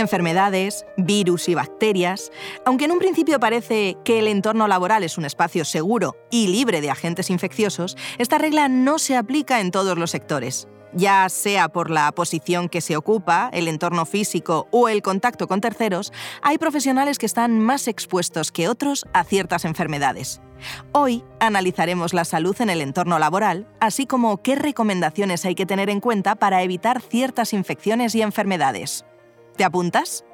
enfermedades, virus y bacterias, aunque en un principio parece que el entorno laboral es un espacio seguro y libre de agentes infecciosos, esta regla no se aplica en todos los sectores. Ya sea por la posición que se ocupa, el entorno físico o el contacto con terceros, hay profesionales que están más expuestos que otros a ciertas enfermedades. Hoy analizaremos la salud en el entorno laboral, así como qué recomendaciones hay que tener en cuenta para evitar ciertas infecciones y enfermedades. ¿Te apuntas?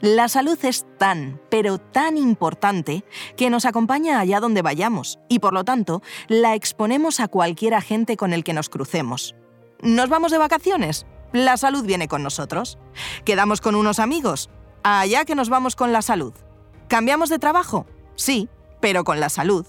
La salud es tan, pero tan importante que nos acompaña allá donde vayamos y por lo tanto la exponemos a cualquier agente con el que nos crucemos. ¿Nos vamos de vacaciones? La salud viene con nosotros. ¿Quedamos con unos amigos? Allá que nos vamos con la salud. ¿Cambiamos de trabajo? Sí, pero con la salud.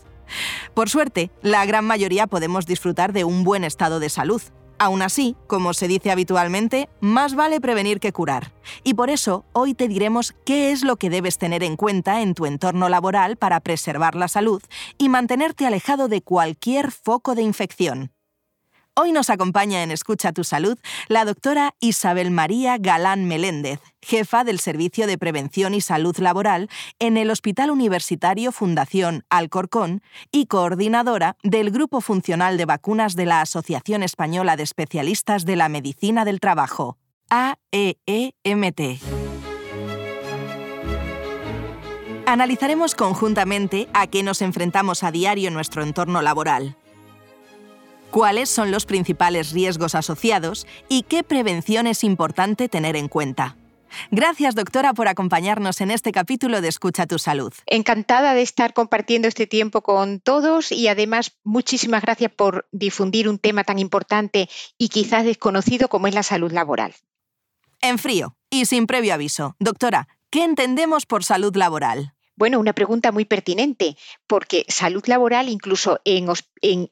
Por suerte, la gran mayoría podemos disfrutar de un buen estado de salud, Aún así, como se dice habitualmente, más vale prevenir que curar. Y por eso, hoy te diremos qué es lo que debes tener en cuenta en tu entorno laboral para preservar la salud y mantenerte alejado de cualquier foco de infección. Hoy nos acompaña en Escucha tu Salud la doctora Isabel María Galán Meléndez, jefa del Servicio de Prevención y Salud Laboral en el Hospital Universitario Fundación Alcorcón y coordinadora del Grupo Funcional de Vacunas de la Asociación Española de Especialistas de la Medicina del Trabajo, AEEMT. Analizaremos conjuntamente a qué nos enfrentamos a diario en nuestro entorno laboral cuáles son los principales riesgos asociados y qué prevención es importante tener en cuenta. Gracias, doctora, por acompañarnos en este capítulo de Escucha tu Salud. Encantada de estar compartiendo este tiempo con todos y además muchísimas gracias por difundir un tema tan importante y quizás desconocido como es la salud laboral. En frío y sin previo aviso, doctora, ¿qué entendemos por salud laboral? Bueno, una pregunta muy pertinente, porque salud laboral, incluso en,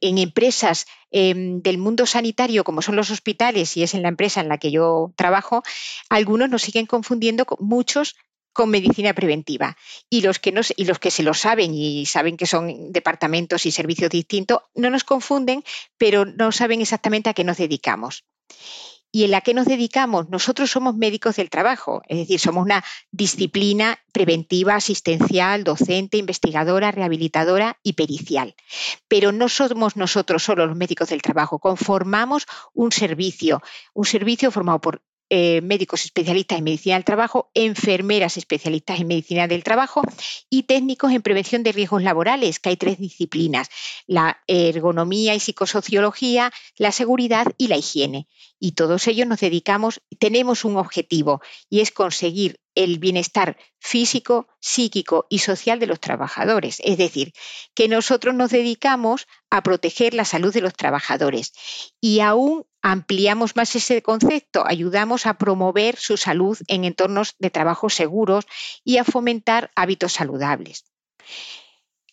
empresas em, del mundo sanitario, como son los hospitales, y es en la empresa en la que yo trabajo, algunos nos siguen confundiendo con muchos con medicina preventiva. Y los, que y los que se lo saben y saben que son departamentos y servicios distintos, no nos confunden, pero no saben exactamente a qué nos dedicamos y en la que nos dedicamos. Nosotros somos médicos del trabajo, es decir, somos una disciplina preventiva, asistencial, docente, investigadora, rehabilitadora y pericial. Pero no somos nosotros solo los médicos del trabajo, conformamos un servicio, un servicio formado por eh, médicos especialistas en medicina del trabajo, enfermeras especialistas en medicina del trabajo y técnicos en prevención de riesgos laborales, que hay tres disciplinas, la ergonomía y psicosociología, la seguridad y la higiene. Y todos ellos nos dedicamos, tenemos un objetivo y es conseguir el bienestar físico, psíquico y social de los trabajadores. Es decir, que nosotros nos dedicamos a proteger la salud de los trabajadores y aún ampliamos más ese concepto, ayudamos a promover su salud en entornos de trabajo seguros y a fomentar hábitos saludables.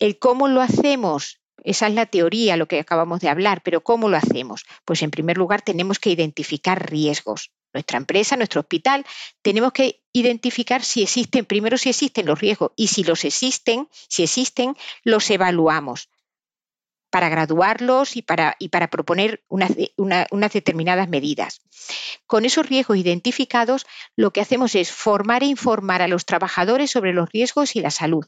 El cómo lo hacemos, esa es la teoría, lo que acabamos de hablar, pero ¿cómo lo hacemos? Pues en primer lugar tenemos que identificar riesgos. Nuestra empresa, nuestro hospital, tenemos que identificar si existen, primero si existen los riesgos y si los existen, si existen, los evaluamos para graduarlos y para, y para proponer unas, unas determinadas medidas. Con esos riesgos identificados, lo que hacemos es formar e informar a los trabajadores sobre los riesgos y la salud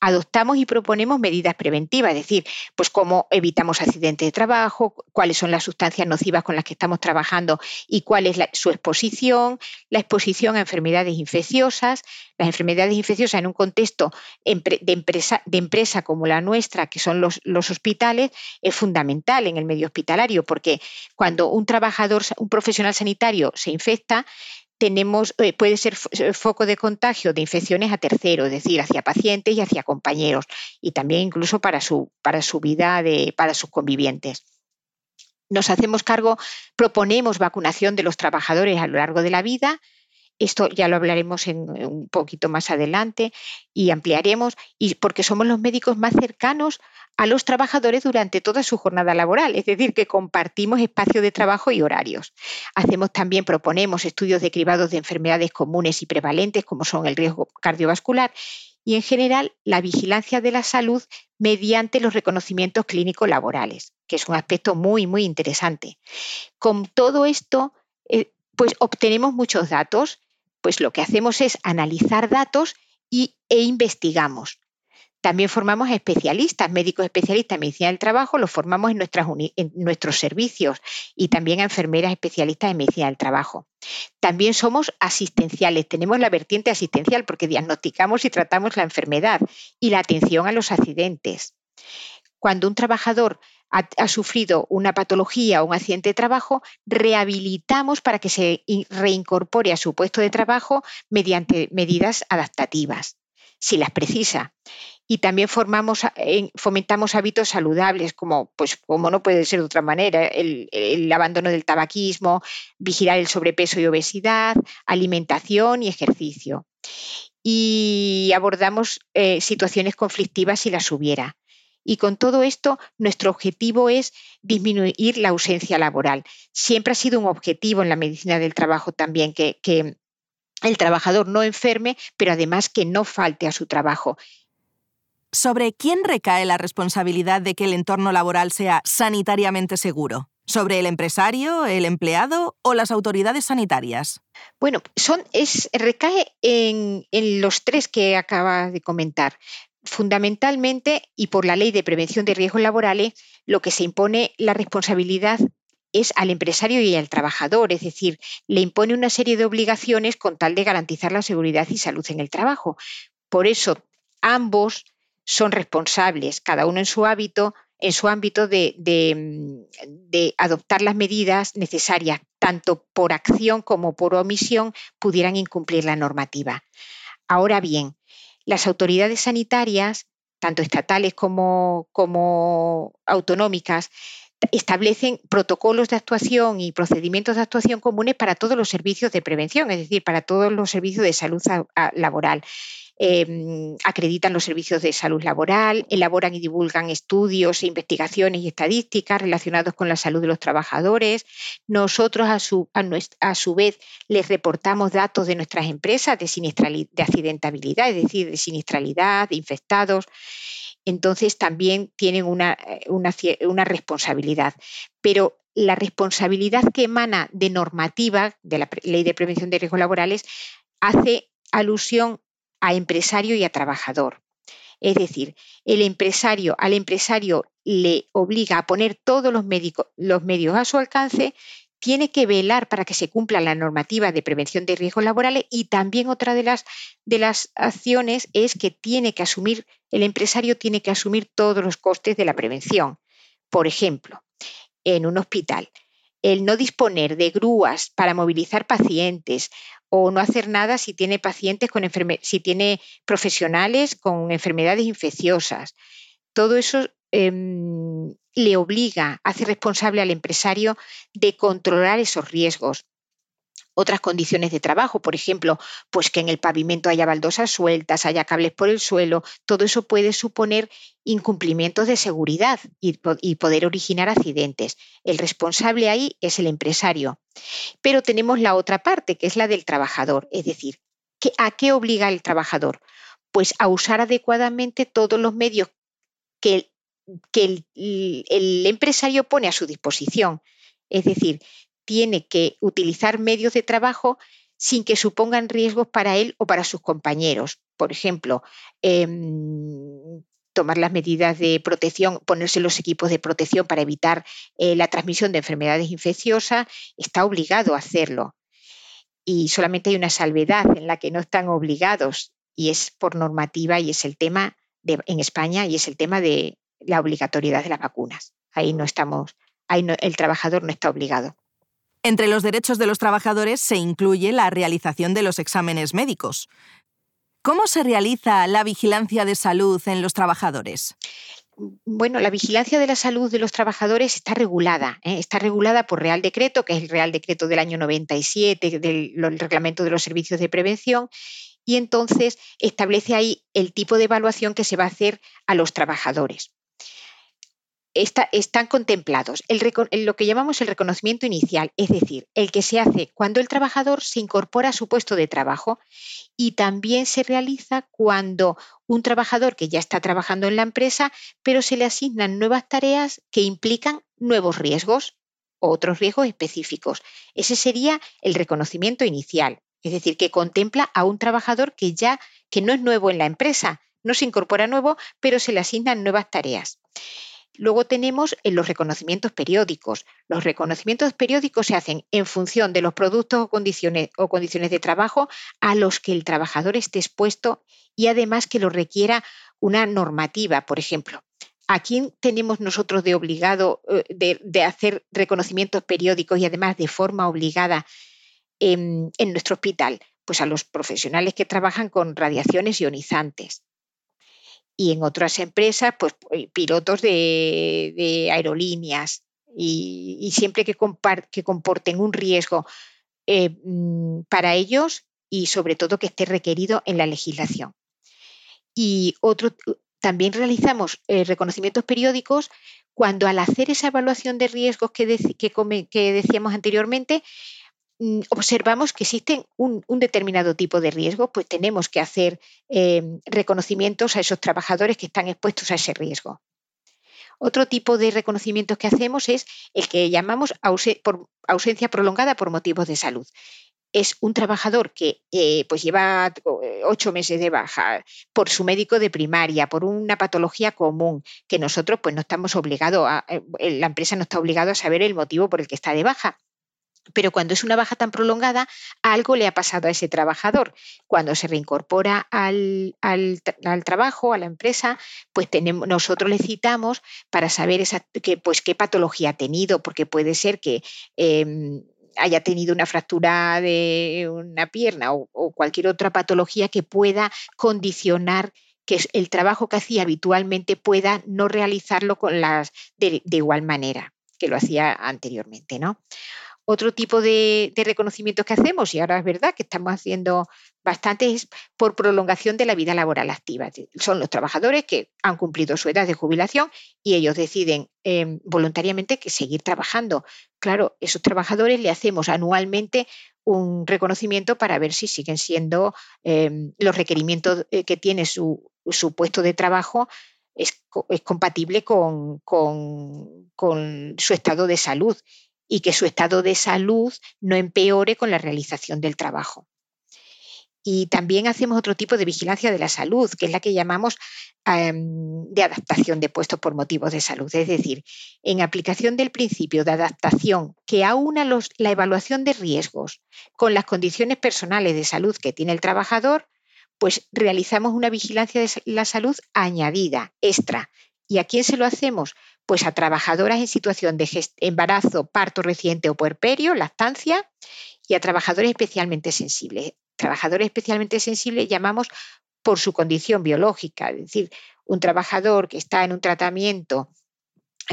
adoptamos y proponemos medidas preventivas, es decir, pues cómo evitamos accidentes de trabajo, cuáles son las sustancias nocivas con las que estamos trabajando y cuál es su exposición, la exposición a enfermedades infecciosas. Las enfermedades infecciosas en un contexto de empresa, como la nuestra, que son los, los hospitales, es fundamental en el medio hospitalario, porque cuando un trabajador, un profesional sanitario se infecta, eh, puede ser eh, foco de contagio de infecciones a terceros, es decir, hacia pacientes y hacia compañeros, y también incluso para su, para su vida, de, para sus convivientes. Nos hacemos cargo, proponemos vacunación de los trabajadores a lo largo de la vida, esto ya lo hablaremos en, un poquito más adelante y ampliaremos, y porque somos los médicos más cercanos a los trabajadores durante toda su jornada laboral, es decir, que compartimos espacio de trabajo y horarios. Hacemos también, proponemos estudios de cribados de enfermedades comunes y prevalentes, como son el riesgo cardiovascular, y en general la vigilancia de la salud mediante los reconocimientos clínicos laborales, que es un aspecto muy, muy interesante. Con todo esto, eh, Pues obtenemos muchos datos, pues lo que hacemos es analizar datos y, e investigamos. También formamos especialistas, médicos especialistas en medicina del trabajo, los formamos en, en, nuestros servicios y también a enfermeras especialistas en medicina del trabajo. También somos asistenciales, tenemos la vertiente asistencial porque diagnosticamos y tratamos la enfermedad y la atención a los accidentes. Cuando un trabajador ha, sufrido una patología o un accidente de trabajo, rehabilitamos para que se reincorpore a su puesto de trabajo mediante medidas adaptativas, si las precisa. Y también formamos, fomentamos hábitos saludables, como, pues, como no puede ser de otra manera, el, abandono del tabaquismo, vigilar el sobrepeso y obesidad, alimentación y ejercicio. Y abordamos eh, situaciones conflictivas si las hubiera y con todo esto, nuestro objetivo es disminuir la ausencia laboral. Siempre ha sido un objetivo en la medicina del trabajo también que, el trabajador no enferme, pero además que no falte a su trabajo. ¿Sobre quién recae la responsabilidad de que el entorno laboral sea sanitariamente seguro? ¿Sobre el empresario, el empleado o las autoridades sanitarias? Bueno, son, es, recae en, en los tres que acaba de comentar fundamentalmente y por la ley de prevención de riesgos laborales, lo que se impone la responsabilidad es al empresario y al trabajador, es decir, le impone una serie de obligaciones con tal de garantizar la seguridad y salud en el trabajo. Por eso, ambos son responsables, cada uno en su en su ámbito de, adoptar las medidas necesarias, tanto por acción como por omisión, pudieran incumplir la normativa. Ahora bien, las autoridades sanitarias, tanto estatales como, autonómicas, establecen protocolos de actuación y procedimientos de actuación comunes para todos los servicios de prevención, es decir, para todos los servicios de salud laboral. Em, acreditan los servicios de salud laboral, elaboran y divulgan estudios, e investigaciones y estadísticas relacionados con la salud de los trabajadores. Nosotros, a su, a, su vez, les reportamos datos de nuestras empresas de, de accidentabilidad, es decir, de siniestralidad, de infectados entonces también tienen una, una, una, responsabilidad. Pero la responsabilidad que emana de normativa de la Ley de Prevención de Riesgos Laborales hace alusión a empresario y a trabajador. Es decir, el empresario, al empresario le obliga a poner todos los, medios a su alcance, tiene que velar para que se cumpla la normativa de prevención de riesgos laborales y también otra de las, de las acciones es que tiene que asumir, el empresario tiene que asumir todos los costes de la prevención. Por ejemplo, en un hospital, el no disponer de grúas para movilizar pacientes o no hacer nada si tiene pacientes con si tiene profesionales con enfermedades infecciosas. Todo eso em, le obliga, hace responsable al empresario de controlar esos riesgos otras condiciones de trabajo, por ejemplo, pues que en el pavimento haya baldosas sueltas, haya cables por el suelo, todo eso puede suponer incumplimientos de seguridad y, poder originar accidentes. El responsable ahí es el empresario. Pero tenemos la otra parte, que es la del trabajador, es decir, ¿a qué obliga el trabajador? Pues a usar adecuadamente todos los medios que, que el empresario pone a su disposición. Es decir, tiene que utilizar medios de trabajo sin que supongan riesgos para él o para sus compañeros. Por ejemplo, em, tomar las medidas de protección, ponerse los equipos de protección para evitar eh, la transmisión de enfermedades infecciosas, está obligado a hacerlo. Y solamente hay una salvedad en la que no están obligados y es por normativa y es el tema en España y es el tema de la obligatoriedad de las vacunas. Ahí no estamos, ahí el trabajador no está obligado. Entre los derechos de los trabajadores se incluye la realización de los exámenes médicos. ¿Cómo se realiza la vigilancia de salud en los trabajadores? Bueno, la vigilancia de la salud de los trabajadores está regulada. ¿eh? Está regulada por Real Decreto, que es el Real Decreto del año 97, del Reglamento de los Servicios de Prevención, y entonces establece ahí el tipo de evaluación que se va a hacer a los trabajadores están contemplados lo que llamamos el reconocimiento inicial, es decir, el que se hace cuando el trabajador se incorpora a su puesto de trabajo y también se realiza cuando un trabajador que ya está trabajando en la empresa, pero se le asignan nuevas tareas que implican nuevos riesgos o otros riesgos específicos. Ese sería el reconocimiento inicial, es decir, que contempla a un trabajador que ya que no es nuevo en la empresa, no se incorpora nuevo, pero se le asignan nuevas tareas. Luego tenemos los reconocimientos periódicos. Los reconocimientos periódicos se hacen en función de los productos o condiciones, o condiciones de trabajo a los que el trabajador esté expuesto y además que lo requiera una normativa, por ejemplo. ¿A quién tenemos nosotros de obligado eh, de, hacer reconocimientos periódicos y además de forma obligada en, nuestro hospital? Pues a los profesionales que trabajan con radiaciones ionizantes y en otras empresas, pues eh, pilotos de, aerolíneas y, siempre que, que, comporten un riesgo eh, mm, para ellos y sobre todo que esté requerido en la legislación. Y otro, también realizamos eh, reconocimientos periódicos cuando al hacer esa evaluación de riesgos que, que decíamos anteriormente, observamos que existen un, determinado tipo de riesgo, pues tenemos que hacer em, reconocimientos a esos trabajadores que están expuestos a ese riesgo. Otro tipo de reconocimientos que hacemos es el que llamamos ausencia prolongada por motivos de salud. Es un trabajador que eh, pues lleva eh, ocho meses de baja por su médico de primaria, por una patología común, que nosotros pues no estamos obligados, a, eh, la empresa no está obligada a saber el motivo por el que está de baja pero cuando es una baja tan prolongada, algo le ha pasado a ese trabajador. Cuando se reincorpora al, trabajo, a la empresa, pues tenemos, nosotros le citamos para saber pues, qué patología ha tenido, porque puede ser que em, haya tenido una fractura de una pierna o, cualquier otra patología que pueda condicionar que el trabajo que hacía habitualmente pueda no realizarlo con las, de, de igual manera que lo hacía anteriormente, ¿no? Otro tipo de, reconocimientos que hacemos, y ahora es verdad que estamos haciendo bastante, es por prolongación de la vida laboral activa. Son los trabajadores que han cumplido su edad de jubilación y ellos deciden em, voluntariamente que seguir trabajando. Claro, esos trabajadores le hacemos anualmente un reconocimiento para ver si siguen siendo em, los requerimientos eh, que tiene su, puesto de trabajo es, compatible con, su estado de salud y que su estado de salud no empeore con la realización del trabajo. Y también hacemos otro tipo de vigilancia de la salud, que es la que llamamos em, de adaptación de puestos por motivos de salud. Es decir, en aplicación del principio de adaptación que aúna los, la evaluación de riesgos con las condiciones personales de salud que tiene el trabajador, pues realizamos una vigilancia de la salud añadida, extra. ¿Y a quién se lo hacemos? Pues a trabajadoras en situación de embarazo, parto reciente o puerperio, lactancia, y a trabajadores especialmente sensibles. Trabajadores especialmente sensibles llamamos por su condición biológica, es decir, un trabajador que está en un tratamiento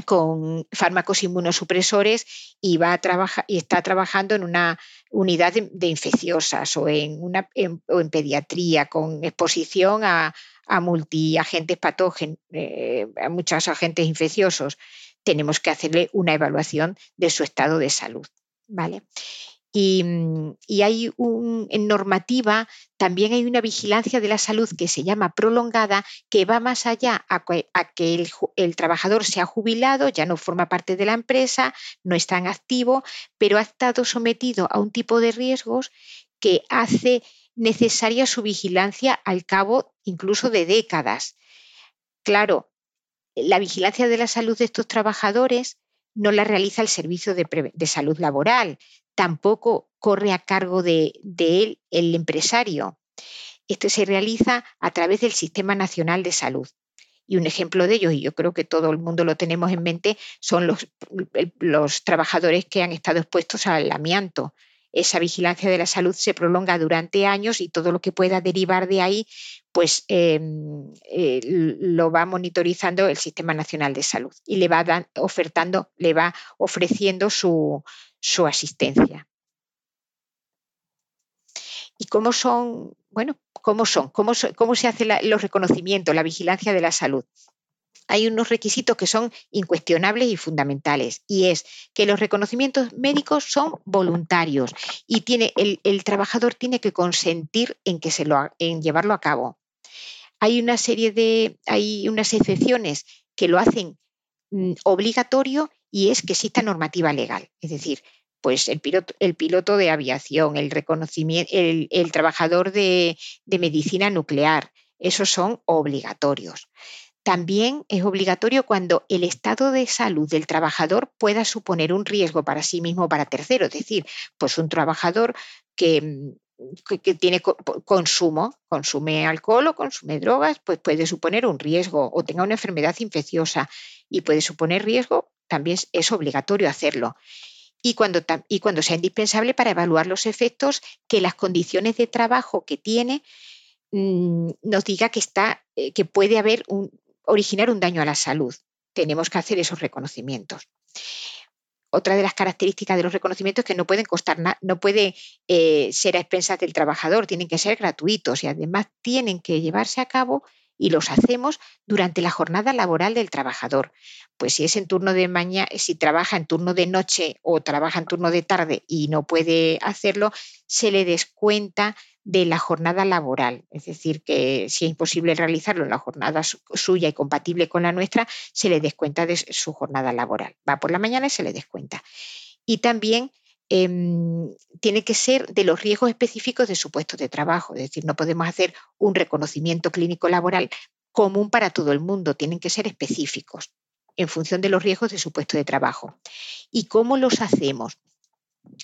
con fármacos inmunosupresores y, va a trabajar, y está trabajando en una unidad de, infecciosas o en, una, o en pediatría con exposición a, a multiagentes patógenos, eh, a muchos agentes infecciosos, tenemos que hacerle una evaluación de su estado de salud. ¿vale? Y, hay un, en normativa también hay una vigilancia de la salud que se llama prolongada, que va más allá a que, el, el, trabajador se ha jubilado, ya no forma parte de la empresa, no está en activo, pero ha estado sometido a un tipo de riesgos que hace necesaria su vigilancia al cabo incluso de décadas. Claro, la vigilancia de la salud de estos trabajadores no la realiza el Servicio de, Salud Laboral, tampoco corre a cargo de, él el empresario. Esto se realiza a través del Sistema Nacional de Salud. Y un ejemplo de ello, y yo creo que todo el mundo lo tenemos en mente, son los, los trabajadores que han estado expuestos al amianto esa vigilancia de la salud se prolonga durante años y todo lo que pueda derivar de ahí, pues em, eh, lo va monitorizando el Sistema Nacional de Salud y le va ofertando, le va ofreciendo su, asistencia. ¿Y cómo son, bueno, cómo son? ¿Cómo, cómo se hacen los reconocimientos, la vigilancia de la salud? Hay unos requisitos que son incuestionables y fundamentales, y es que los reconocimientos médicos son voluntarios y el, trabajador tiene que consentir en, que se lo, en llevarlo a cabo. Hay una serie de, hay unas excepciones que lo hacen mm, obligatorio y es que exista normativa legal. Es decir, pues el piloto, de aviación, el trabajador de medicina nuclear, esos son obligatorios. También es obligatorio cuando el estado de salud del trabajador pueda suponer un riesgo para sí mismo o para terceros. Es decir, pues un trabajador que, que, tiene consumo, consume alcohol o consume drogas, pues puede suponer un riesgo o tenga una enfermedad infecciosa y puede suponer riesgo, también es obligatorio hacerlo. Y cuando, y cuando sea indispensable para evaluar los efectos que las condiciones de trabajo que tiene mm, nos diga que, está, eh, que puede haber un, originar un daño a la salud. Tenemos que hacer esos reconocimientos. Otra de las características de los reconocimientos es que no pueden costar no puede eh, ser a expensas del trabajador, tienen que ser gratuitos y además tienen que llevarse a cabo y los hacemos durante la jornada laboral del trabajador. Pues si es en turno de mañana, si trabaja en turno de noche o trabaja en turno de tarde y no puede hacerlo, se le descuenta de la jornada laboral. Es decir, que si es imposible realizarlo en la jornada suya y compatible con la nuestra, se le descuenta de su jornada laboral. Va por la mañana y se le descuenta. Y también em, tiene que ser de los riesgos específicos de su puesto de trabajo. Es decir, no podemos hacer un reconocimiento clínico laboral común para todo el mundo, tienen que ser específicos en función de los riesgos de su puesto de trabajo. ¿Y cómo los hacemos?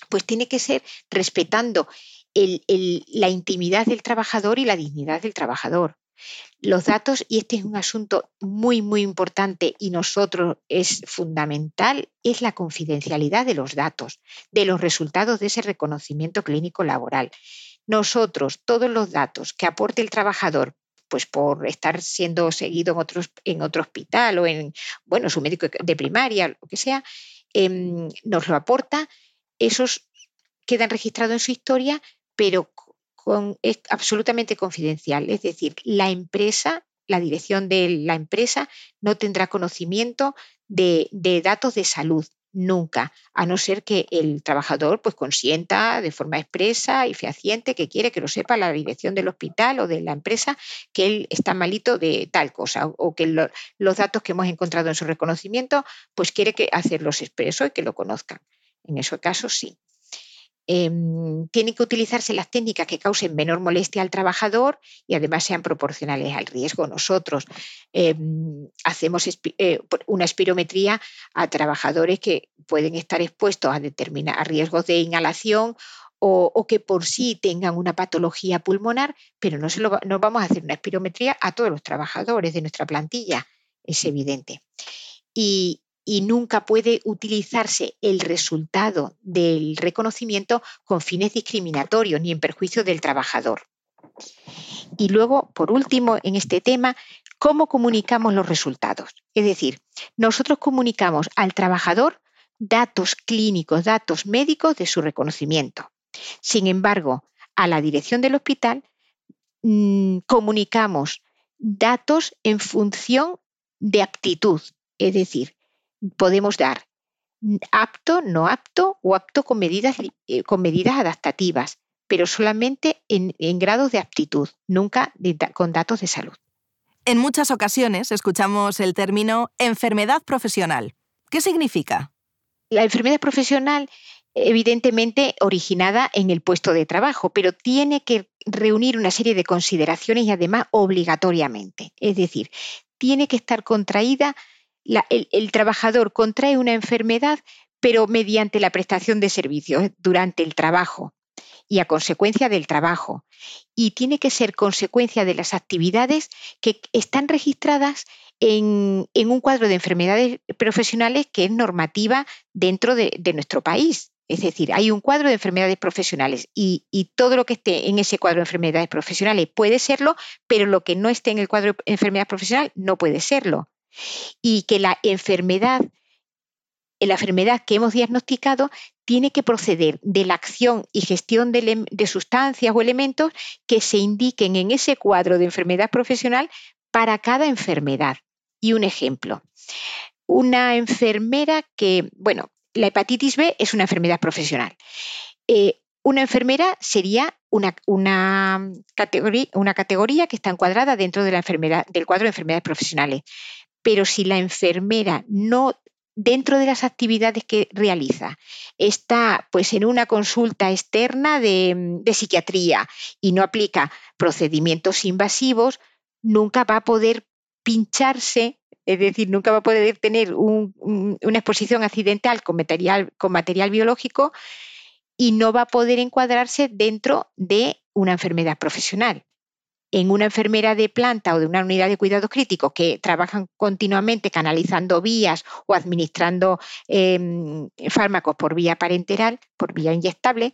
Pues tiene que ser respetando la intimidad del trabajador y la dignidad del trabajador. Los datos, y este es un asunto muy, muy importante y nosotros es fundamental, es la confidencialidad de los datos, de los resultados de ese reconocimiento clínico laboral. Nosotros, todos los datos que aporte el trabajador, pues por estar siendo seguido en, en otro hospital o en, bueno, su médico de primaria, lo que sea, em, nos lo aporta, esos quedan registrados en su historia, pero es absolutamente confidencial. Es decir, la empresa, la dirección de la empresa no tendrá conocimiento de, datos de salud nunca, a no ser que el trabajador pues consienta de forma expresa y fehaciente que quiere que lo sepa la dirección del hospital o de la empresa que él está malito de tal cosa o que los datos que hemos encontrado en su reconocimiento pues quiere que hacerlos expreso y que lo conozcan. En ese caso sí. Em, tienen que utilizarse las técnicas que causen menor molestia al trabajador y además sean proporcionales al riesgo. Nosotros em, hacemos eh, una espirometría a trabajadores que pueden estar expuestos a, determinar, riesgos de inhalación o, que por sí tengan una patología pulmonar, pero no, se lo, no vamos a hacer una espirometría a todos los trabajadores de nuestra plantilla, es evidente. Y, y nunca puede utilizarse el resultado del reconocimiento con fines discriminatorios ni en perjuicio del trabajador. Y luego, por último, en este tema, ¿cómo comunicamos los resultados? Es decir, nosotros comunicamos al trabajador datos clínicos, datos médicos de su reconocimiento. Sin embargo, a la dirección del hospital mm, comunicamos datos en función de aptitud, es decir, podemos dar apto, no apto o apto con medidas, eh, con medidas adaptativas, pero solamente en, grados de aptitud, nunca con datos de salud. En muchas ocasiones escuchamos el término enfermedad profesional. ¿Qué significa? La enfermedad profesional, evidentemente originada en el puesto de trabajo, pero tiene que reunir una serie de consideraciones y además obligatoriamente. Es decir, tiene que estar contraída el, trabajador contrae una enfermedad, pero mediante la prestación de servicios durante el trabajo y a consecuencia del trabajo. Y tiene que ser consecuencia de las actividades que están registradas en, un cuadro de enfermedades profesionales que es normativa dentro de, nuestro país. Es decir, hay un cuadro de enfermedades profesionales y, y, todo lo que esté en ese cuadro de enfermedades profesionales puede serlo, pero lo que no esté en el cuadro de enfermedad profesional no puede serlo y que la enfermedad, la enfermedad que hemos diagnosticado tiene que proceder de la acción y gestión de, sustancias o elementos que se indiquen en ese cuadro de enfermedad profesional para cada enfermedad. Y un ejemplo, una enfermera que, bueno, la hepatitis B es una enfermedad profesional. Eh, una enfermera sería una, una, categoría, una, categoría, que está encuadrada dentro de la enfermedad, del cuadro de enfermedades profesionales pero si la enfermera no dentro de las actividades que realiza está pues en una consulta externa de, psiquiatría y no aplica procedimientos invasivos, nunca va a poder pincharse, es decir, nunca va a poder tener una exposición accidental con material, con material biológico y no va a poder encuadrarse dentro de una enfermedad profesional en una enfermera de planta o de una unidad de cuidados críticos que trabajan continuamente canalizando vías o administrando em, fármacos por vía parenteral, por vía inyectable,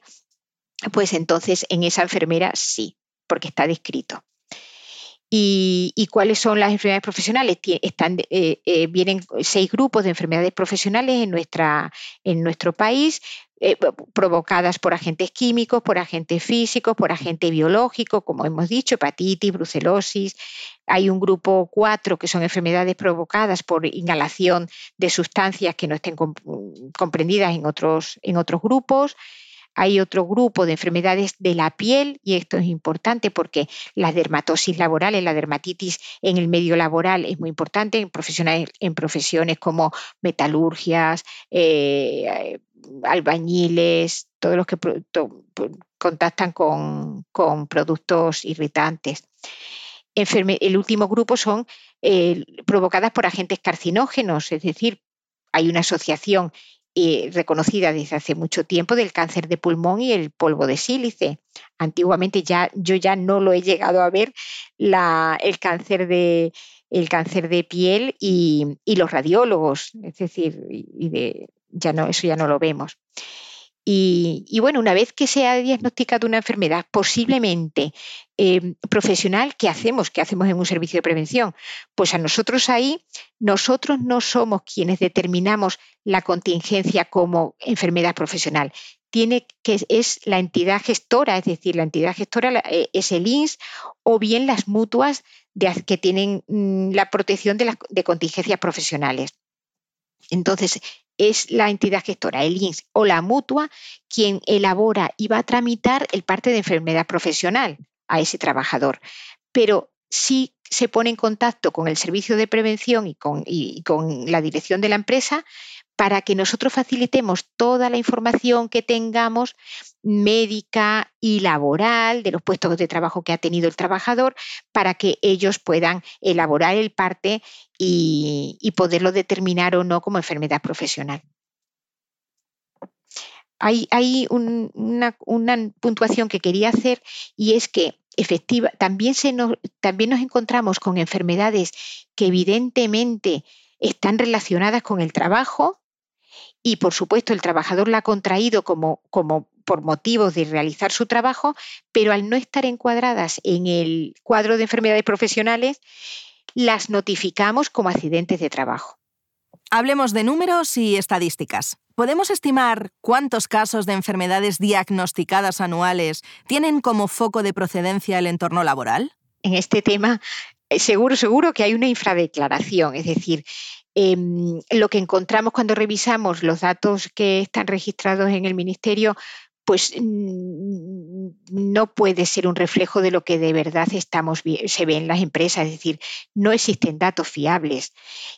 pues entonces en esa enfermera sí, porque está descrito. ¿Y, cuáles son las enfermedades profesionales? Están, eh, eh, vienen seis grupos de enfermedades profesionales en, nuestra, en nuestro país, eh, provocadas por agentes químicos, por agentes físicos, por agente biológico, como hemos dicho, hepatitis, brucelosis. Hay un grupo cuatro que son enfermedades provocadas por inhalación de sustancias que no estén comprendidas en otros, en otros grupos. Hay otro grupo de enfermedades de la piel y esto es importante porque la dermatosis laboral, la dermatitis en el medio laboral es muy importante en profesiones, en profesiones como metalurgias, eh, albañiles, todos los que contactan con, productos irritantes. el último grupo son eh, provocadas por agentes carcinógenos, es decir, hay una asociación eh, reconocida desde hace mucho tiempo del cáncer de pulmón y el polvo de sílice. Antiguamente ya yo ya no lo he llegado a ver el cáncer de el cáncer de piel y, los radiólogos, es decir, y ya no, eso ya no lo vemos. Y, bueno, una vez que se ha diagnosticado una enfermedad posiblemente em, profesional, ¿qué hacemos? ¿Qué hacemos en un servicio de prevención? Pues a nosotros ahí, nosotros no somos quienes determinamos la contingencia como enfermedad profesional. Tiene que es la entidad gestora, es decir, la entidad gestora eh, es el INS o bien las mutuas que tienen mm, la protección de, de contingencias profesionales. Entonces, es la entidad gestora, el INS o la mutua, quien elabora y va a tramitar el parte de enfermedad profesional a ese trabajador. Pero si se pone en contacto con el servicio de prevención y con, y con la dirección de la empresa para que nosotros facilitemos toda la información que tengamos médica y laboral de los puestos de trabajo que ha tenido el trabajador para que ellos puedan elaborar el parte y, poderlo determinar o no como enfermedad profesional. Hay, una, puntuación que quería hacer y es que efectiva, también, se también nos encontramos con enfermedades que evidentemente están relacionadas con el trabajo, y por supuesto el trabajador la ha contraído como, como por motivos de realizar su trabajo, pero al no estar encuadradas en el cuadro de enfermedades profesionales, las notificamos como accidentes de trabajo. Hablemos de números y estadísticas. ¿Podemos estimar cuántos casos de enfermedades diagnosticadas anuales tienen como foco de procedencia el entorno laboral? En este tema, eh, seguro, seguro que hay una infradeclaración, es decir, Em, lo que encontramos cuando revisamos los datos que están registrados en el Ministerio, pues no puede ser un reflejo de lo que de verdad estamos, se ve en las empresas, es decir, no existen datos fiables.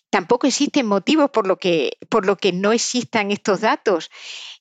Tampoco existen motivos por lo que, por lo que no existan estos datos.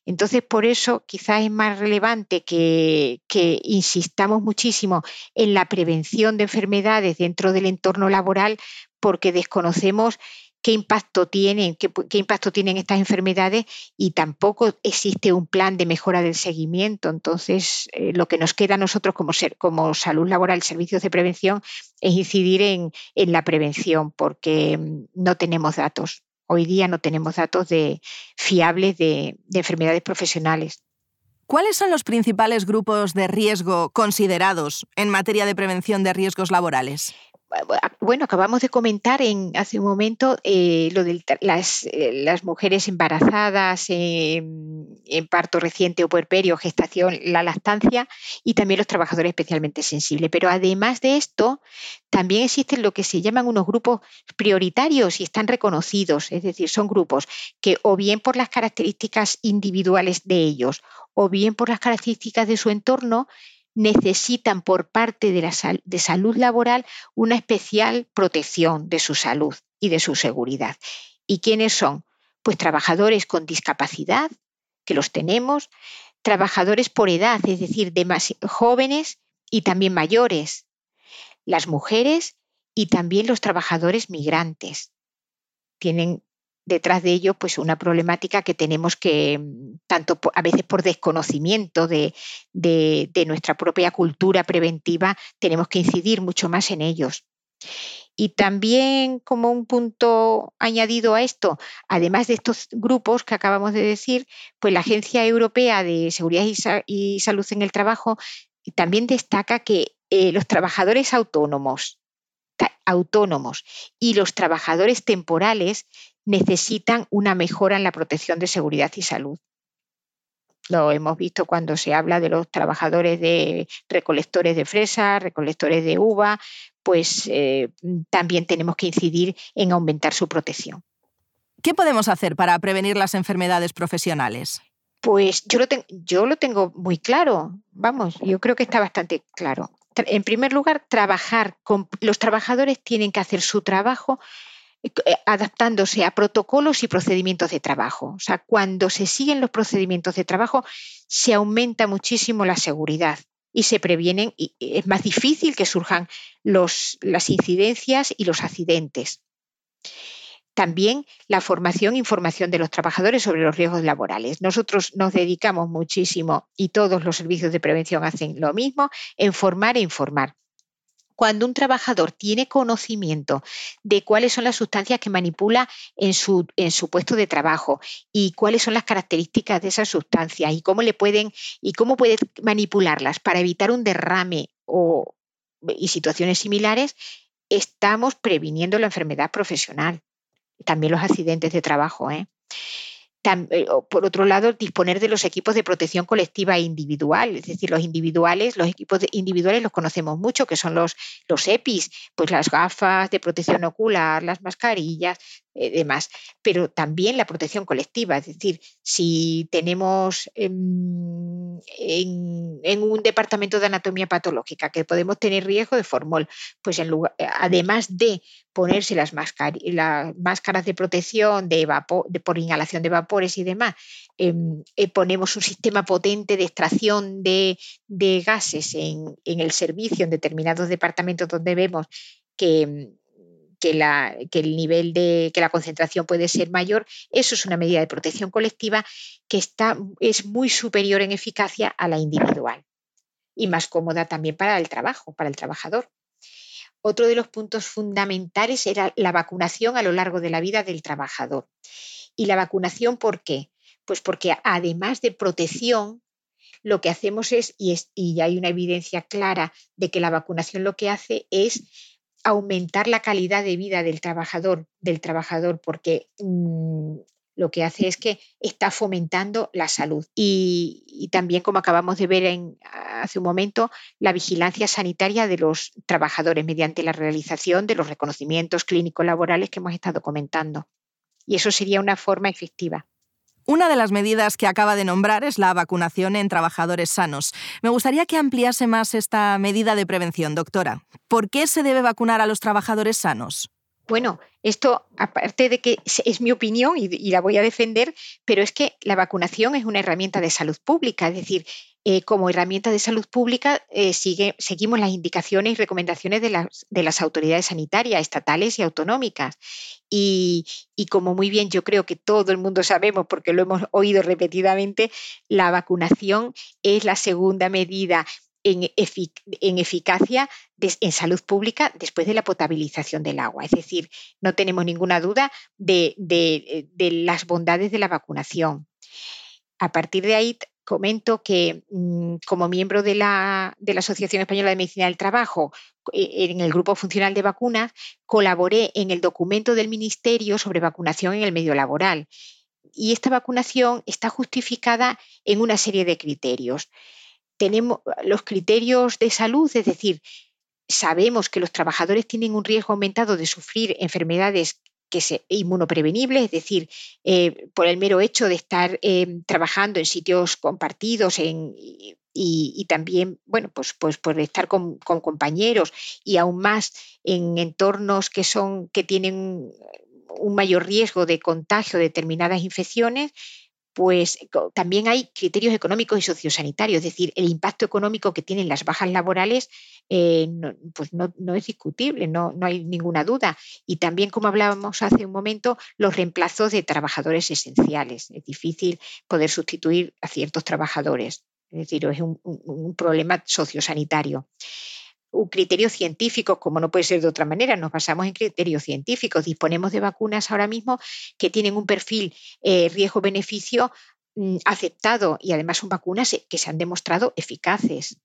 Entonces, por eso quizás es más relevante que, que, insistamos muchísimo en la prevención de enfermedades dentro del entorno laboral porque desconocemos qué impacto tienen, qué, impacto tienen estas enfermedades y tampoco existe un plan de mejora del seguimiento. Entonces, eh, lo que nos queda a nosotros como, ser, como salud laboral, servicios de prevención, es incidir en, la prevención, porque mm, no tenemos datos. Hoy día no tenemos datos de, fiables de enfermedades profesionales. ¿Cuáles son los principales grupos de riesgo considerados en materia de prevención de riesgos laborales? Bueno, acabamos de comentar en, hace un momento eh, lo de las, eh, las, mujeres embarazadas en parto reciente o puerperio, gestación, la lactancia y también los trabajadores especialmente sensibles. Pero además de esto, también existen lo que se llaman unos grupos prioritarios y están reconocidos, es decir, son grupos que o bien por las características individuales de ellos o bien por las características de su entorno necesitan por parte de, la de salud laboral una especial protección de su salud y de su seguridad. ¿Y quiénes son? Pues trabajadores con discapacidad, que los tenemos, trabajadores por edad, es decir, de más jóvenes y también mayores, las mujeres y también los trabajadores migrantes. Tienen detrás de ello pues una problemática que tenemos que, tanto a veces por desconocimiento de, nuestra propia cultura preventiva, tenemos que incidir mucho más en ellos. Y también como un punto añadido a esto, además de estos grupos que acabamos de decir, pues la Agencia Europea de Seguridad y, Salud en el Trabajo también destaca que eh, los trabajadores autónomos, autónomos y los trabajadores temporales necesitan una mejora en la protección de seguridad y salud. Lo hemos visto cuando se habla de los trabajadores de recolectores de fresa, recolectores de uva, pues eh, también tenemos que incidir en aumentar su protección. ¿Qué podemos hacer para prevenir las enfermedades profesionales? Pues yo lo, yo lo tengo muy claro, vamos, yo creo que está bastante claro. En primer lugar, trabajar con los trabajadores tienen que hacer su trabajo adaptándose a protocolos y procedimientos de trabajo. O sea, cuando se siguen los procedimientos de trabajo, se aumenta muchísimo la seguridad y se previenen, y es más difícil que surjan las incidencias y los accidentes. También la formación e información de los trabajadores sobre los riesgos laborales. Nosotros nos dedicamos muchísimo y todos los servicios de prevención hacen lo mismo, en formar e informar cuando un trabajador tiene conocimiento de cuáles son las sustancias que manipula en su, en su puesto de trabajo y cuáles son las características de esas sustancias y cómo le pueden y cómo puede manipularlas para evitar un derrame o, y situaciones similares, estamos previniendo la enfermedad profesional, también los accidentes de trabajo. ¿eh? Eh, por otro lado, disponer de los equipos de protección colectiva e individual, es decir, los individuales, los equipos individuales los conocemos mucho, que son los, los EPIs, pues las gafas de protección ocular, las mascarillas, eh, demás, pero también la protección colectiva, es decir, si tenemos em, en, un departamento de anatomía patológica que podemos tener riesgo de formol, pues en lugar, además de ponerse las, máscaras de protección de, vapor, por inhalación de vapores y demás, em, eh, ponemos un sistema potente de extracción de, gases en, el servicio en determinados departamentos donde vemos que que, el nivel de que la concentración puede ser mayor, eso es una medida de protección colectiva que está, es muy superior en eficacia a la individual y más cómoda también para el trabajo, para el trabajador. Otro de los puntos fundamentales era la vacunación a lo largo de la vida del trabajador. ¿Y la vacunación por qué? Pues porque además de protección, lo que hacemos es, y, es, y hay una evidencia clara de que la vacunación lo que hace es aumentar la calidad de vida del trabajador, del trabajador, porque mm, lo que hace es que está fomentando la salud. Y, también, como acabamos de ver hace un momento, la vigilancia sanitaria de los trabajadores mediante la realización de los reconocimientos clínicos laborales que hemos estado comentando. Y eso sería una forma efectiva. Una de las medidas que acaba de nombrar es la vacunación en trabajadores sanos. Me gustaría que ampliase más esta medida de prevención, doctora. ¿Por qué se debe vacunar a los trabajadores sanos? Bueno, esto, aparte de que es mi opinión y, la voy a defender, pero es que la vacunación es una herramienta de salud pública, es decir, eh, como herramienta de salud pública eh, seguimos las indicaciones y recomendaciones de las, de las, autoridades sanitarias estatales y autonómicas. Y, y, como muy bien yo creo que todo el mundo sabemos, porque lo hemos oído repetidamente, la vacunación es la segunda medida en, eficacia en salud pública después de la potabilización del agua. Es decir, no tenemos ninguna duda de, las bondades de la vacunación. A partir de ahí, comento que mm, como miembro de la, de la, Asociación Española de Medicina del Trabajo, eh, en el grupo funcional de vacunas, colaboré en el documento del Ministerio sobre vacunación en el medio laboral. Y esta vacunación está justificada en una serie de criterios tenemos los criterios de salud, es decir, sabemos que los trabajadores tienen un riesgo aumentado de sufrir enfermedades que se, inmunoprevenibles, es decir, eh, por el mero hecho de estar eh, trabajando en sitios compartidos y, también, bueno, pues, pues por estar con, compañeros y aún más en entornos que son, que tienen un mayor riesgo de contagio de determinadas infecciones, pues también hay criterios económicos y sociosanitarios, es decir, el impacto económico que tienen las bajas laborales eh, no, pues no, es discutible, no, no, hay ninguna duda. Y también, como hablábamos hace un momento, los reemplazos de trabajadores esenciales. Es difícil poder sustituir a ciertos trabajadores, es decir, es un problema sociosanitario un criterio científico, como no puede ser de otra manera, nos basamos en criterios científicos. Disponemos de vacunas ahora mismo que tienen un perfil eh, riesgo-beneficio mm, aceptado y además son vacunas que se han demostrado eficaces.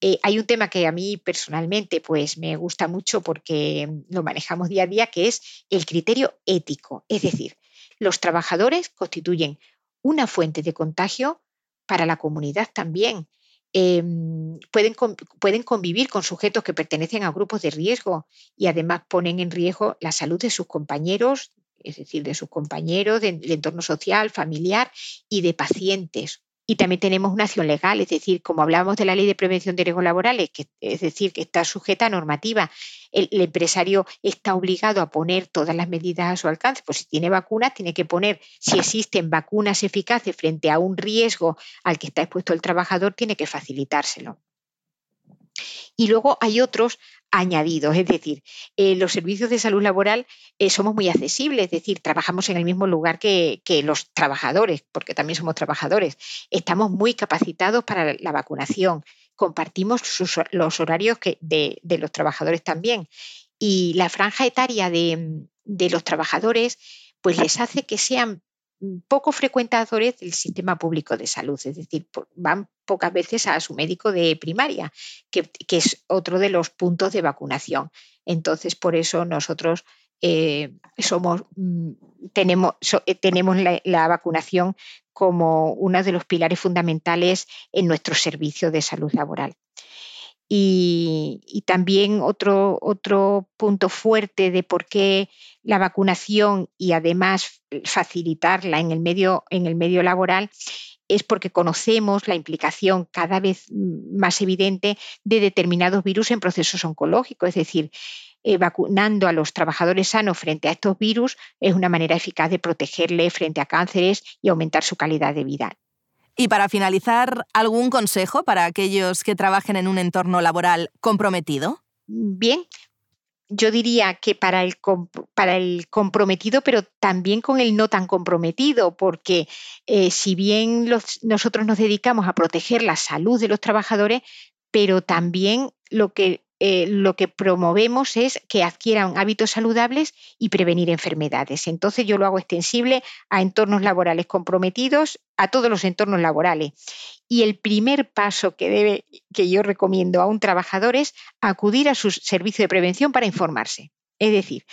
Eh, hay un tema que a mí personalmente pues, me gusta mucho porque lo manejamos día a día, que es el criterio ético. Es decir, los trabajadores constituyen una fuente de contagio para la comunidad también. Em, pueden, pueden convivir con sujetos que pertenecen a grupos de riesgo y además ponen en riesgo la salud de sus compañeros, es decir, de sus compañeros, del entorno social, familiar y de pacientes. Y también tenemos una acción legal, es decir, como hablábamos de la ley de prevención de riesgos laborales, que, es decir, que está sujeta a normativa, el, empresario está obligado a poner todas las medidas a su alcance. Pues si tiene vacunas, tiene que poner, si existen vacunas eficaces frente a un riesgo al que está expuesto el trabajador, tiene que facilitárselo. Y luego hay otros añadidos, es decir, eh, los servicios de salud laboral eh, somos muy accesibles, es decir, trabajamos en el mismo lugar que, los trabajadores, porque también somos trabajadores. Estamos muy capacitados para la vacunación, compartimos los horarios de, los trabajadores también. Y la franja etaria de, de los trabajadores pues les hace que sean poco frecuentadores del sistema público de salud, es decir, van pocas veces a su médico de primaria, que, es otro de los puntos de vacunación. Entonces, por eso nosotros eh, somos, mm, tenemos, eh, tenemos la, vacunación como uno de los pilares fundamentales en nuestro servicio de salud laboral. Y, también otro, otro punto fuerte de por qué la vacunación y además facilitarla en el medio, en el medio laboral es porque conocemos la implicación cada vez más evidente de determinados virus en procesos oncológicos, es decir, eh, vacunando a los trabajadores sanos frente a estos virus es una manera eficaz de protegerle frente a cánceres y aumentar su calidad de vida. Y para finalizar, ¿algún consejo para aquellos que trabajen en un entorno laboral comprometido? Bien, yo diría que para el, para el, comprometido, pero también con el no tan comprometido, porque eh, si bien nosotros nos dedicamos a proteger la salud de los trabajadores, pero también lo que eh, lo que promovemos es que adquieran hábitos saludables y prevenir enfermedades. Entonces yo lo hago extensible a entornos laborales comprometidos, a todos los entornos laborales. Y el primer paso que, yo recomiendo a un trabajador es acudir a su servicio de prevención para informarse. Es decir,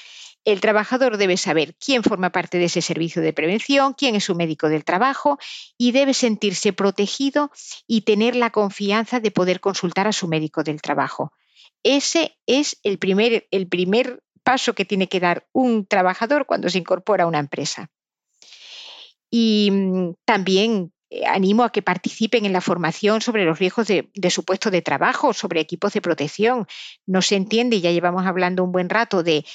el trabajador debe saber quién forma parte de ese servicio de prevención, quién es su médico del trabajo y debe sentirse protegido y tener la confianza de poder consultar a su médico del trabajo. Ese es el primer, el primer paso que tiene que dar un trabajador cuando se incorpora a una empresa. Y mm, también animo a que participen en la formación sobre los riesgos de, su puesto de trabajo, sobre equipos de protección. No se entiende, y ya llevamos hablando un buen rato, de,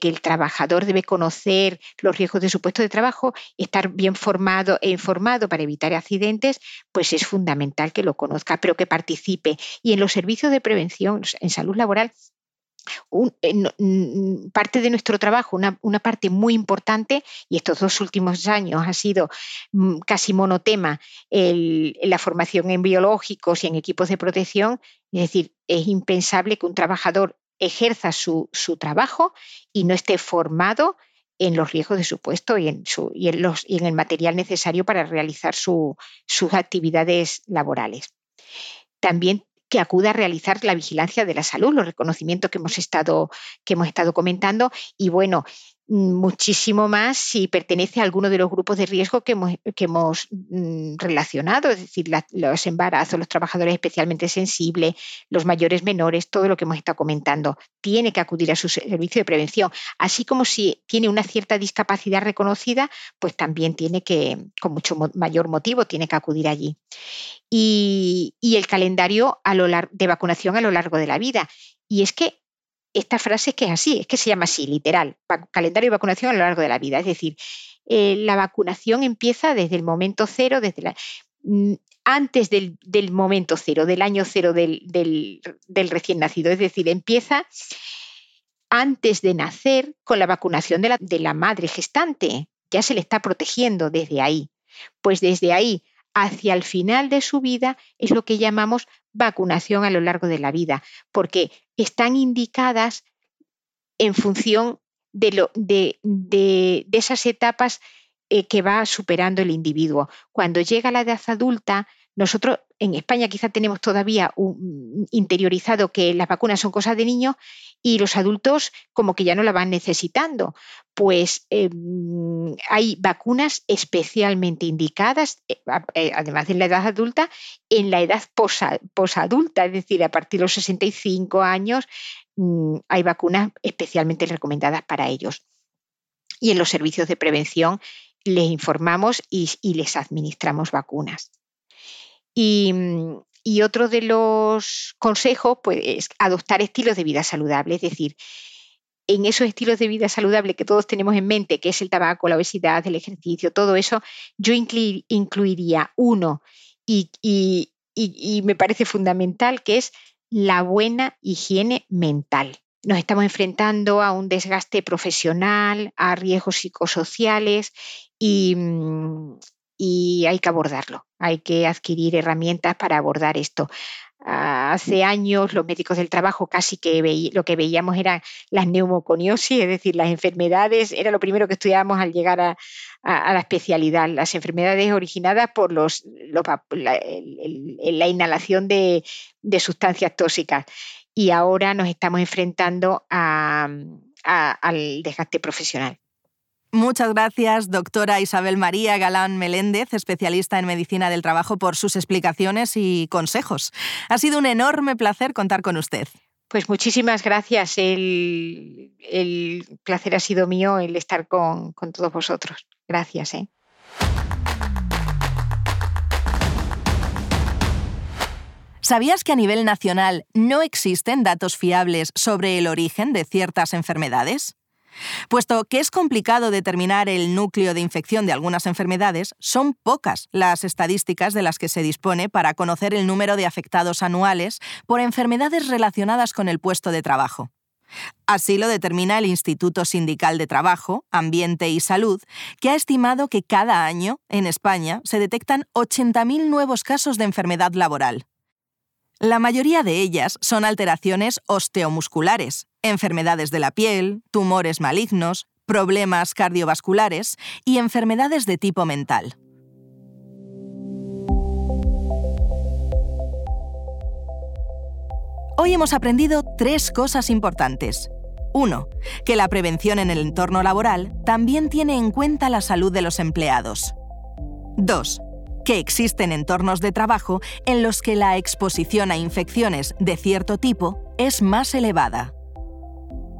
que el trabajador debe conocer los riesgos de su puesto de trabajo, estar bien formado e informado para evitar accidentes, pues es fundamental que lo conozca, pero que participe. Y en los servicios de prevención en salud laboral eh, parte de nuestro trabajo, una, parte muy importante, y estos dos últimos años ha sido mm, casi monotema la formación en biológicos y en equipos de protección, es decir, es impensable que un trabajador ejerza su, trabajo y no esté formado en los riesgos de su puesto y en, los, y en el material necesario para realizar sus actividades laborales. También que acuda a realizar la vigilancia de la salud, los reconocimientos que hemos estado, que hemos estado comentando. Y bueno, muchísimo más si pertenece a alguno de los grupos de riesgo que hemos, mm, relacionado, es decir, los embarazos, los trabajadores especialmente sensibles, los mayores menores, todo lo que hemos estado comentando. Tiene que acudir a su servicio de prevención, así como si tiene una cierta discapacidad reconocida, pues también tiene que, con mucho mayor motivo, tiene que acudir allí. Y, el calendario de vacunación a lo largo de la vida. Y es que esta frase es que es así, es que se llama así, literal, calendario de vacunación a lo largo de la vida. Es decir, eh, la vacunación empieza desde el momento cero, desde la, mm, antes del, momento cero, del año cero del, recién nacido. Es decir, empieza antes de nacer con la vacunación de la, de la madre gestante. Ya se le está protegiendo desde ahí. Pues desde ahí hacia el final de su vida es lo que llamamos vacunación a lo largo de la vida, porque están indicadas en función de, de, de, esas etapas eh, que va superando el individuo. Cuando llega la edad adulta, nosotros en España quizá tenemos todavía interiorizado que las vacunas son cosas de niños y los adultos como que ya no la van necesitando. Pues em, hay vacunas especialmente indicadas, eh, eh, además de la edad adulta, en la edad posadulta, es decir, a partir de los 65 años mm, hay vacunas especialmente recomendadas para ellos. Y en los servicios de prevención les informamos y les administramos vacunas. Mm, y, otro de los consejos pues, es adoptar estilos de vida saludable, es decir, en esos estilos de vida saludable que todos tenemos en mente, que es el tabaco, la obesidad, el ejercicio, todo eso, yo incluiría uno y, me parece fundamental, que es la buena higiene mental. Nos estamos enfrentando a un desgaste profesional, a riesgos psicosociales y, mm, y hay que abordarlo, hay que adquirir herramientas para abordar esto. Hace años los médicos del trabajo casi que lo que veíamos eran las neumoconiosis, es decir, las enfermedades, era lo primero que estudiábamos al llegar a, la especialidad, las enfermedades originadas por los, la, inhalación de, sustancias tóxicas. Y ahora nos estamos enfrentando al desgaste profesional. Muchas gracias, doctora Isabel María Galán Meléndez, especialista en medicina del trabajo, por sus explicaciones y consejos. Ha sido un enorme placer contar con usted. Pues muchísimas gracias. El, placer ha sido mío el estar con, todos vosotros. Gracias. ¿eh? ¿Sabías que a nivel nacional no existen datos fiables sobre el origen de ciertas enfermedades? Puesto que es complicado determinar el núcleo de infección de algunas enfermedades, son pocas las estadísticas de las que se dispone para conocer el número de afectados anuales por enfermedades relacionadas con el puesto de trabajo. Así lo determina el Instituto Sindical de Trabajo, Ambiente y Salud, que ha estimado que cada año, en España, se detectan 80.000 nuevos casos de enfermedad laboral. La mayoría de ellas son alteraciones osteomusculares, enfermedades de la piel, tumores malignos, problemas cardiovasculares y enfermedades de tipo mental. Hoy hemos aprendido tres cosas importantes. 1. Que la prevención en el entorno laboral también tiene en cuenta la salud de los empleados. 2 que existen entornos de trabajo en los que la exposición a infecciones de cierto tipo es más elevada.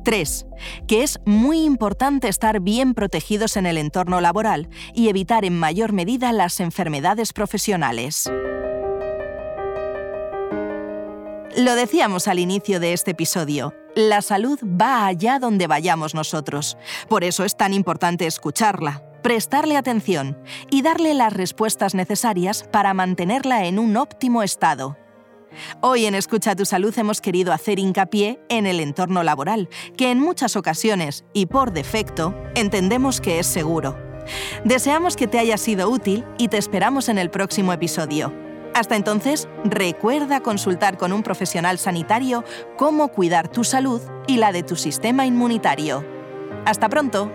3. Que es muy importante estar bien protegidos en el entorno laboral y evitar en mayor medida las enfermedades profesionales. Lo decíamos al inicio de este episodio, la salud va allá donde vayamos nosotros. Por eso es tan importante escucharla, prestarle atención y darle las respuestas necesarias para mantenerla en un óptimo estado. Hoy en Escucha tu Salud hemos querido hacer hincapié en el entorno laboral, que en muchas ocasiones y por defecto entendemos que es seguro. Deseamos que te haya sido útil y te esperamos en el próximo episodio. Hasta entonces, recuerda consultar con un profesional sanitario cómo cuidar tu salud y la de tu sistema inmunitario. Hasta pronto.